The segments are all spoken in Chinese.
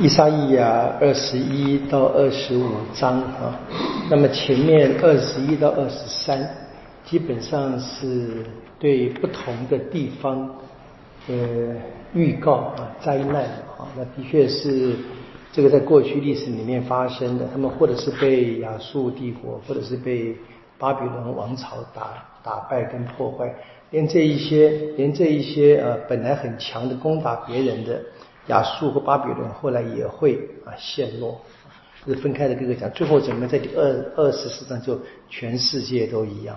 伊莎伊亚二十一到二十五章啊，那么前面二十一到二十三，基本上是对不同的地方呃预告啊灾难啊，那的确是这个在过去历史里面发生的，他们或者是被亚述帝国，或者是被巴比伦王朝打打败跟破坏，连这一些连这一些呃本来很强的攻打别人的。亚述和巴比伦后来也会啊陷落，是分开的各个讲，最后怎么在第二二十四章就全世界都一样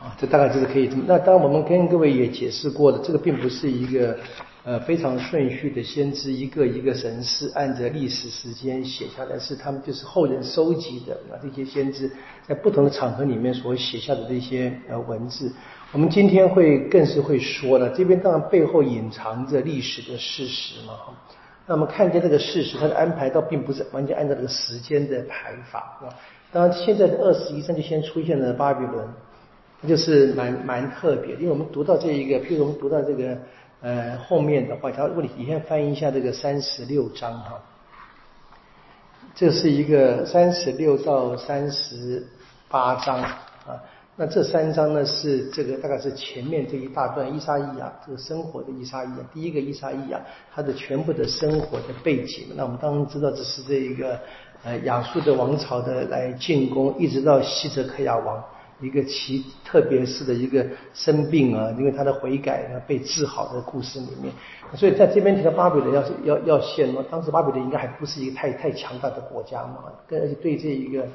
啊？这大概就是可以这么。那当然我们跟各位也解释过的，这个并不是一个呃非常顺序的先知一个一个神事按着历史时间写下来，是他们就是后人收集的啊这些先知在不同的场合里面所写下的这些呃文字。我们今天会更是会说的，这边当然背后隐藏着历史的事实嘛。那么看见这个事实，它的安排倒并不是完全按照这个时间的排法，啊？当然，现在的二十一章就先出现了巴比伦，就是蛮蛮特别。因为我们读到这一个，譬如我们读到这个呃后面的话，他如果你你先翻译一下这个三十六章哈，这是一个三十六到三十八章啊。那这三章呢，是这个大概是前面这一大段伊莎伊亚这个生活的伊莎伊亚，第一个伊莎伊亚他的全部的生活的背景。那我们当然知道，这是这一个呃亚述的王朝的来进攻，一直到西泽克亚王一个其特别是的一个生病啊，因为他的悔改呢被治好的故事里面。所以在这边提到巴比伦要是要要陷落，当时巴比伦应该还不是一个太太强大的国家嘛，跟而且对这一个。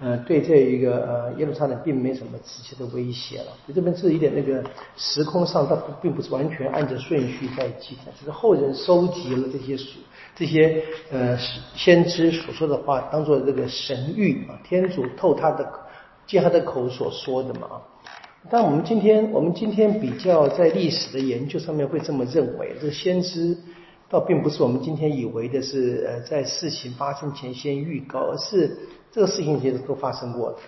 呃，对这一个呃耶路撒冷并没什么直接的威胁了。这边是一点那个时空上，它并不是完全按着顺序在记载，只是后人收集了这些书，这些呃先知所说的话，当做这个神谕啊，天主透他的借他的口所说的嘛。但我们今天我们今天比较在历史的研究上面会这么认为，这先知倒并不是我们今天以为的是呃在事情发生前先预告，而是。这个事情其实都发生过的，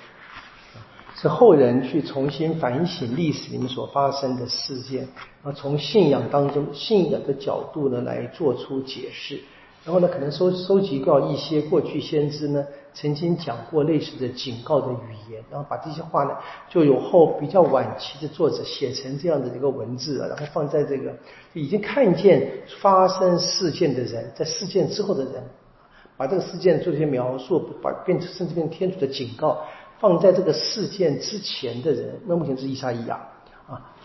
是后人去重新反省历史里面所发生的事件，啊从信仰当中信仰的角度呢来做出解释，然后呢可能收收集到一些过去先知呢曾经讲过类似的警告的语言，然后把这些话呢就有后比较晚期的作者写成这样的一个文字，然后放在这个已经看见发生事件的人，在事件之后的人。把这个事件做一些描述，把变成甚至变成天主的警告，放在这个事件之前的人，那目前是伊莎伊亚啊，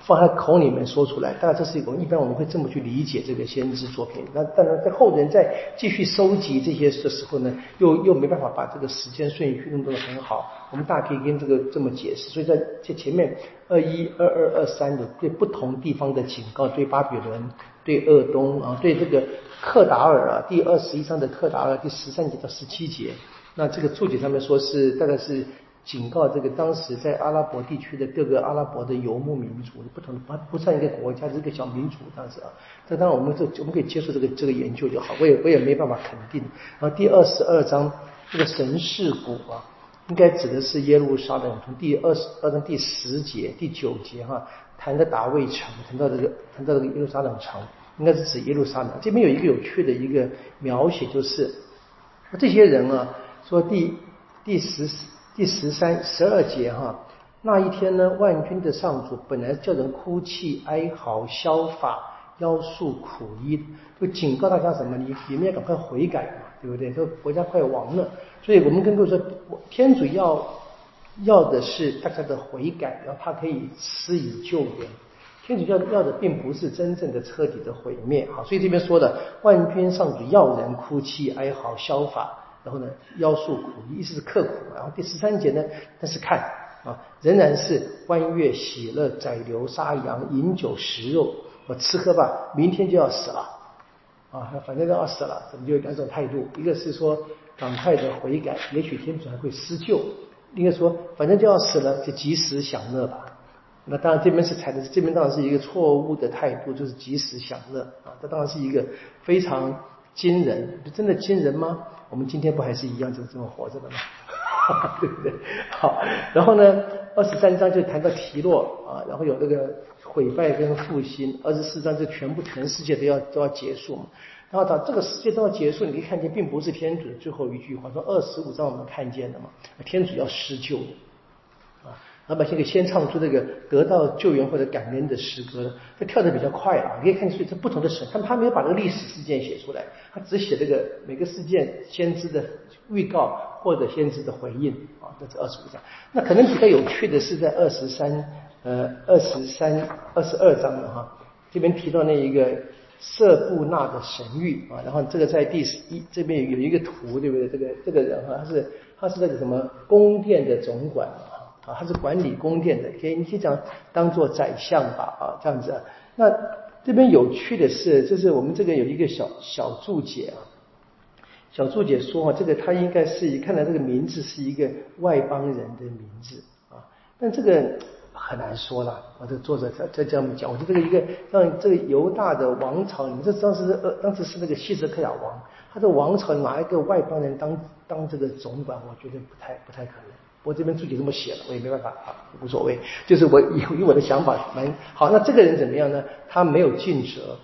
放在口里面说出来，当然这是一种一般我们会这么去理解这个先知作品。那当然，在后人在继续收集这些的时候呢，又又没办法把这个时间顺序弄得很好。我们大可以跟这个这么解释。所以在这前面二一、二二、二三的对不同地方的警告，对巴比伦。对鄂东啊，对这个克达尔啊，第二十一章的克达尔第十三节到十七节，那这个注解上面说是大概是警告这个当时在阿拉伯地区的各个阿拉伯的游牧民族，不同的不不算一个国家，是一个小民族这样子啊。这当然我们这我们可以接受这个这个研究就好，我也我也没办法肯定。然后第二十二章这个神事谷啊，应该指的是耶路撒冷，从第二十二章第十节第九节哈。谈的达卫城，谈到这个，谈到这个耶路撒冷城，应该是指耶路撒冷。这边有一个有趣的一个描写，就是这些人啊，说第第十第十三十二节哈，那一天呢，万军的上主本来叫人哭泣哀嚎消发腰束苦衣，就警告大家什么？你你们要赶快悔改嘛，对不对？说国家快亡了，所以我们跟各位说，天主要。要的是大家的悔改，然后他可以施以救援。天主教要的并不是真正的彻底的毁灭，好，所以这边说的万军上主要人哭泣哀嚎消法，然后呢腰束苦，意思是刻苦。然后第十三节呢，但是看啊，仍然是欢悦喜乐宰牛杀羊饮酒食肉，我吃喝吧，明天就要死了啊，反正都要死了，怎么就有两种态度？一个是说赶快的悔改，也许天主还会施救。应该说，反正就要死了，就及时享乐吧。那当然，这边是采的，这边当然是一个错误的态度，就是及时享乐啊。这当然是一个非常惊人，真的惊人吗？我们今天不还是一样就这么活着的吗？对不对？好，然后呢，二十三章就谈到提洛啊，然后有那个毁败跟复兴。二十四章就全部全世界都要都要结束嘛。然后到这个世界都要结束，你可以看见，并不是天主最后一句话，说二十五章我们看见的嘛，天主要施救啊，老百姓可以先唱出这个得到救援或者感恩的诗歌，他跳的比较快啊，你可以看出这不同的神，他他没有把这个历史事件写出来，他只写这个每个事件先知的预告或者先知的回应啊，这是二十五章。那可能比较有趣的是在二十三呃二十三二十二章的哈，这边提到那一个。色布纳的神谕啊，然后这个在第十一这边有一个图，对不对？这个这个人哈，他是他是那个什么宫殿的总管啊，啊，他是管理宫殿的，可以你可以讲当做宰相吧啊，这样子。那这边有趣的是，就是我们这个有一个小小注解啊，小注解说啊，这个他应该是看来这个名字是一个外邦人的名字啊，但这个。很难说了，我这作者在在这样讲，我觉得这个一个让这个犹大的王朝，你这当时呃当时是那个希泽克亚王，他的王朝拿一个外邦人当当这个总管，我觉得不太不太可能。我这边注解这么写了，我也没办法啊，无所谓。就是我以以我的想法蛮好。那这个人怎么样呢？他没有尽责，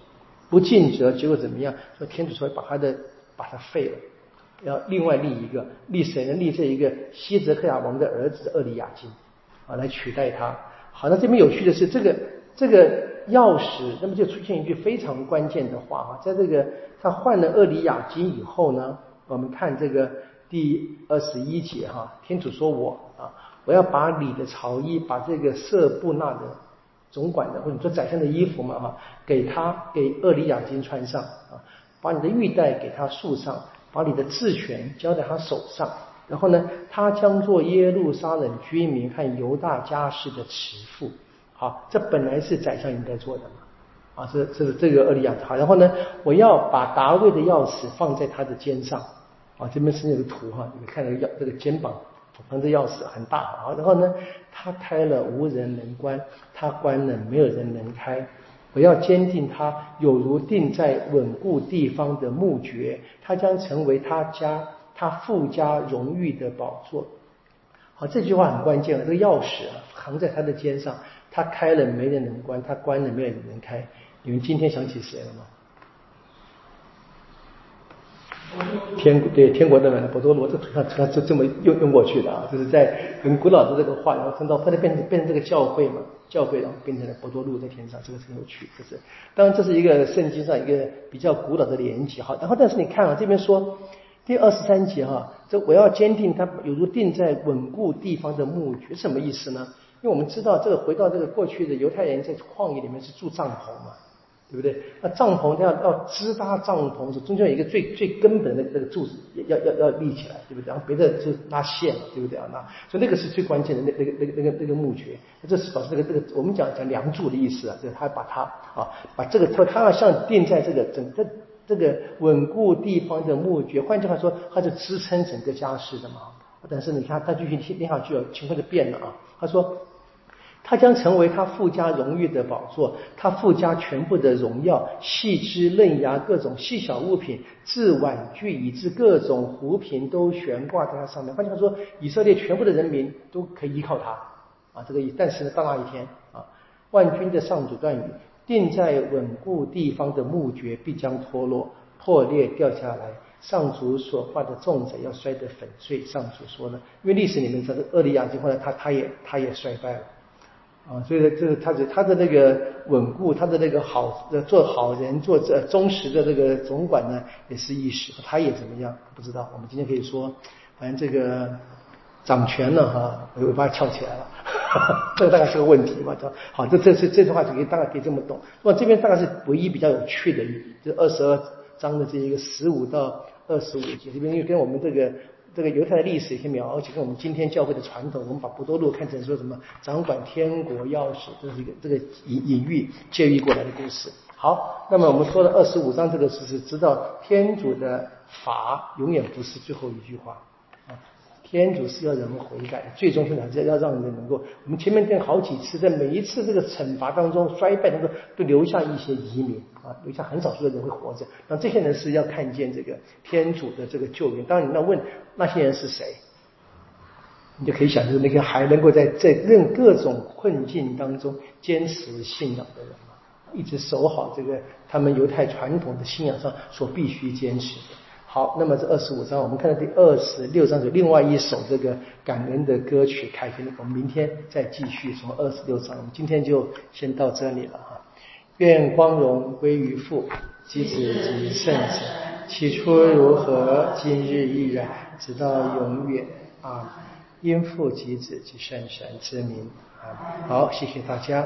不尽责，结果怎么样？说天主说把他的把他废了，要另外立一个，立谁呢？立这一个希泽克亚王的儿子厄里亚金。啊，来取代他。好，那这边有趣的是，这个这个钥匙，那么就出现一句非常关键的话啊，在这个他换了厄里亚金以后呢，我们看这个第二十一节哈，天主说我啊，我要把你的朝衣，把这个色布纳的总管的或者说宰相的衣服嘛哈，给他给厄里亚金穿上啊，把你的玉带给他束上，把你的治权交在他手上。然后呢，他将做耶路撒冷居民和犹大家世的慈父。好，这本来是宰相应该做的嘛。啊，这这是这个厄利亚好，然后呢，我要把达卫的钥匙放在他的肩上。啊，这边是那个图哈，你们看那个钥这个肩膀放着钥匙很大。好，然后呢，他开了无人能关，他关了没有人能开。我要坚定他，有如定在稳固地方的木橛，他将成为他家。他富家荣誉的宝座，好，这句话很关键。这个钥匙啊，扛在他的肩上，他开了没人能关，他关了没有人能开。你们今天想起谁了吗？天对天国的门，博多罗，这他他就这么用用过去的啊，就是在很古老的这个话，然后分到后来变成变成这个教会嘛，教会然后变成了博多路在天上，这个很有趣，就是当然这是一个圣经上一个比较古老的连接。好，然后但是你看啊，这边说。第二十三节哈，这我要坚定它，有如定在稳固地方的木橛，什么意思呢？因为我们知道，这个回到这个过去的犹太人在旷野里面是住帐篷嘛，对不对？那帐篷要要支搭帐篷是中间有一个最最根本的那个柱子，要要要立起来，对不对？然后别的就拉线，对不对啊？那所以那个是最关键的那那个那个那个那个墓穴，这是表示这个这个我们讲讲梁柱的意思啊，就是他把它啊把这个他他要像定在这个整个。这个稳固地方的墓穴，换句话说，它是支撑整个家世的嘛。但是你看，他继续听听下去，情况就变了啊。他说，他将成为他附加荣誉的宝座，他附加全部的荣耀，细枝嫩芽，各种细小物品，自碗具以至各种壶瓶，都悬挂在它上面。换句话说，以色列全部的人民都可以依靠他啊。这个意，但是呢，到那一天啊，万军的上主断语。定在稳固地方的木橛必将脱落、破裂、掉下来。上主所画的重子要摔得粉碎。上主说呢，因为历史里面这个厄利亚金后来他他也他也衰败了啊，所以说这个他的他的那个稳固，他的那个好做好人、做这忠实的这个总管呢，也是一时。他也怎么样？不知道。我们今天可以说，反正这个。掌权了哈，尾巴翘起来了，这个大概是个问题吧？这好，这这是这句话就可以大概可以这么懂。那么这边大概是唯一比较有趣的，就二十二章的这一个十五到二十五节，这边又跟我们这个这个犹太的历史一些描，写跟我们今天教会的传统，我们把不多路看成说什么掌管天国钥匙，这是一个这个隐隐喻借喻过来的故事。好，那么我们说的二十五章这个事是知道天主的法永远不是最后一句话。天主是要人们悔改，最终是还是要让人能够。我们前面讲好几次，在每一次这个惩罚当中衰败当中，都留下一些移民啊，留下很少数的人会活着。那这些人是要看见这个天主的这个救援。当然，你要问那些人是谁，你就可以想，就是那个还能够在在任各种困境当中坚持信仰的人。一直守好这个他们犹太传统的信仰上所必须坚持的。好，那么这二十五章，我们看到第二十六章有另外一首这个感恩的歌曲开篇，我们明天再继续从二十六章。我们今天就先到这里了哈。愿光荣归于父、及子及圣子，起初如何，今日亦然，直到永远啊！因父及子及圣神之名啊！好，谢谢大家。